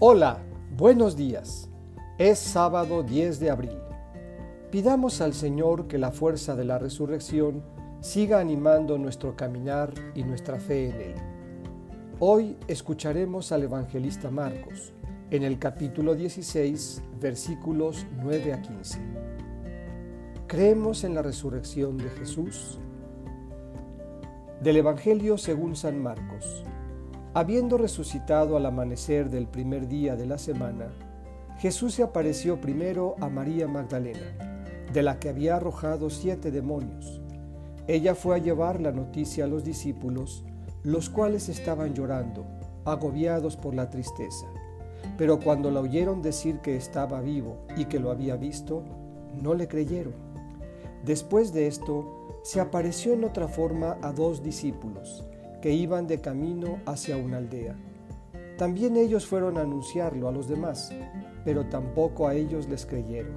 Hola, buenos días. Es sábado 10 de abril. Pidamos al Señor que la fuerza de la resurrección siga animando nuestro caminar y nuestra fe en Él. Hoy escucharemos al evangelista Marcos en el capítulo 16, versículos 9 a 15. ¿Creemos en la resurrección de Jesús? Del Evangelio según San Marcos. Habiendo resucitado al amanecer del primer día de la semana, Jesús se apareció primero a María Magdalena, de la que había arrojado siete demonios. Ella fue a llevar la noticia a los discípulos, los cuales estaban llorando, agobiados por la tristeza. Pero cuando la oyeron decir que estaba vivo y que lo había visto, no le creyeron. Después de esto, se apareció en otra forma a dos discípulos que iban de camino hacia una aldea. También ellos fueron a anunciarlo a los demás, pero tampoco a ellos les creyeron.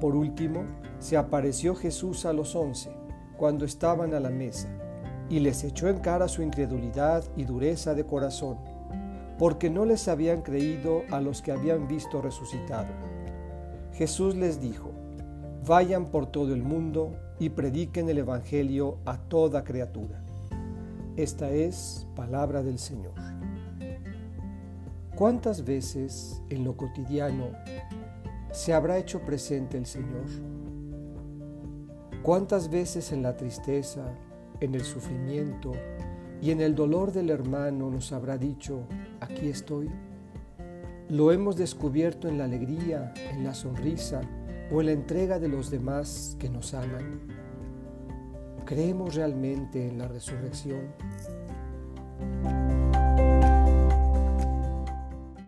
Por último, se apareció Jesús a los once, cuando estaban a la mesa, y les echó en cara su incredulidad y dureza de corazón, porque no les habían creído a los que habían visto resucitado. Jesús les dijo, Vayan por todo el mundo y prediquen el Evangelio a toda criatura. Esta es palabra del Señor. ¿Cuántas veces en lo cotidiano se habrá hecho presente el Señor? ¿Cuántas veces en la tristeza, en el sufrimiento y en el dolor del hermano nos habrá dicho, aquí estoy? Lo hemos descubierto en la alegría, en la sonrisa o en la entrega de los demás que nos aman. ¿Creemos realmente en la resurrección?